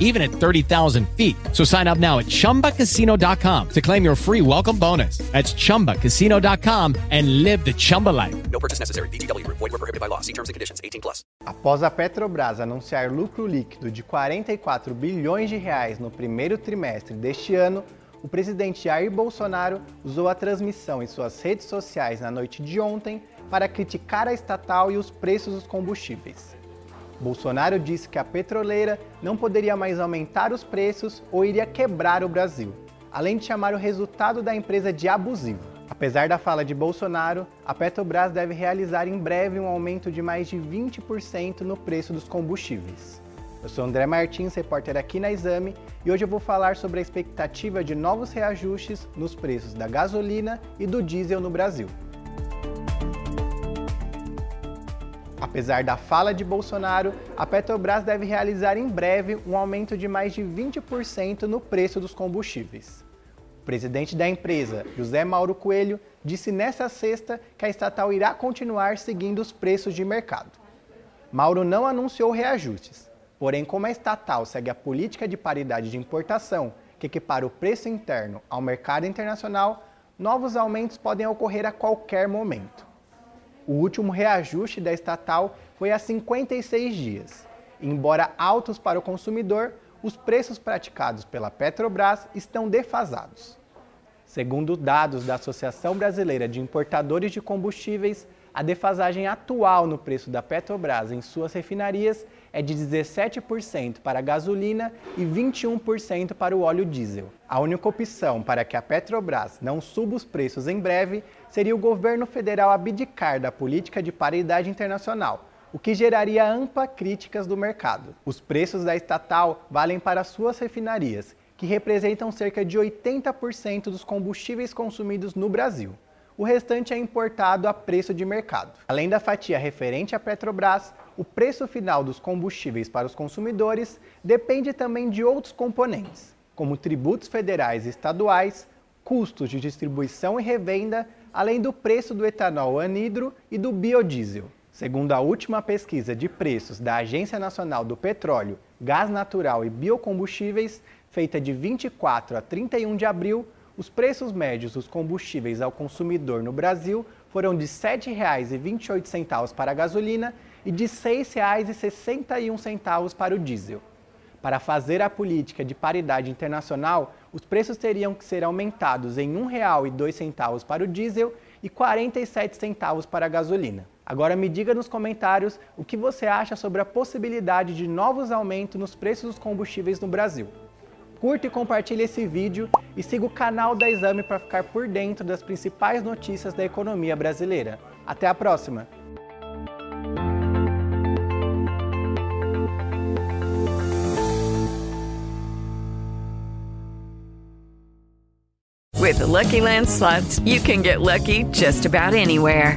even at 30,000 feet. So sign up now at chumbacasino.com to claim your free welcome bonus. That's chumbacasino.com and live the Chumba life. No purchase necessary. VGW Group. Void were prohibited by law. See terms and conditions. 18 plus. Após a Petrobras anunciar lucro líquido de 44 bilhões de reais no primeiro trimestre deste ano, o presidente Jair Bolsonaro usou a transmissão em suas redes sociais na noite de ontem para criticar a estatal e os preços dos combustíveis. Bolsonaro disse que a petroleira não poderia mais aumentar os preços ou iria quebrar o Brasil, além de chamar o resultado da empresa de abusivo. Apesar da fala de Bolsonaro, a Petrobras deve realizar em breve um aumento de mais de 20% no preço dos combustíveis. Eu sou André Martins, repórter aqui na Exame, e hoje eu vou falar sobre a expectativa de novos reajustes nos preços da gasolina e do diesel no Brasil. Apesar da fala de Bolsonaro, a Petrobras deve realizar em breve um aumento de mais de 20% no preço dos combustíveis. O presidente da empresa, José Mauro Coelho, disse nesta sexta que a estatal irá continuar seguindo os preços de mercado. Mauro não anunciou reajustes, Porém, como a estatal segue a política de paridade de importação, que equipara o preço interno ao mercado internacional, novos aumentos podem ocorrer a qualquer momento. O último reajuste da estatal foi há 56 dias. Embora altos para o consumidor, os preços praticados pela Petrobras estão defasados. Segundo dados da Associação Brasileira de Importadores de Combustíveis, a defasagem atual no preço da Petrobras em suas refinarias é de 17% para a gasolina e 21% para o óleo diesel. A única opção para que a Petrobras não suba os preços em breve seria o governo federal abdicar da política de paridade internacional, o que geraria ampla críticas do mercado. Os preços da estatal valem para suas refinarias, que representam cerca de 80% dos combustíveis consumidos no Brasil o restante é importado a preço de mercado. Além da fatia referente à Petrobras, o preço final dos combustíveis para os consumidores depende também de outros componentes, como tributos federais e estaduais, custos de distribuição e revenda, além do preço do etanol anidro e do biodiesel. Segundo a última pesquisa de preços da Agência Nacional do Petróleo, Gás Natural e Biocombustíveis, feita de 24 a 31 de abril, os preços médios dos combustíveis ao consumidor no Brasil foram de R$ 7,28 para a gasolina e de R$ 6,61 para o diesel. Para fazer a política de paridade internacional, os preços teriam que ser aumentados em R$ 1,02 para o diesel e R$ 47 centavos para a gasolina. Agora me diga nos comentários o que você acha sobre a possibilidade de novos aumentos nos preços dos combustíveis no Brasil. Curta e compartilhe esse vídeo e siga o canal da Exame para ficar por dentro das principais notícias da economia brasileira. Até a próxima! With the Lucky Land slots, you can get lucky just about anywhere.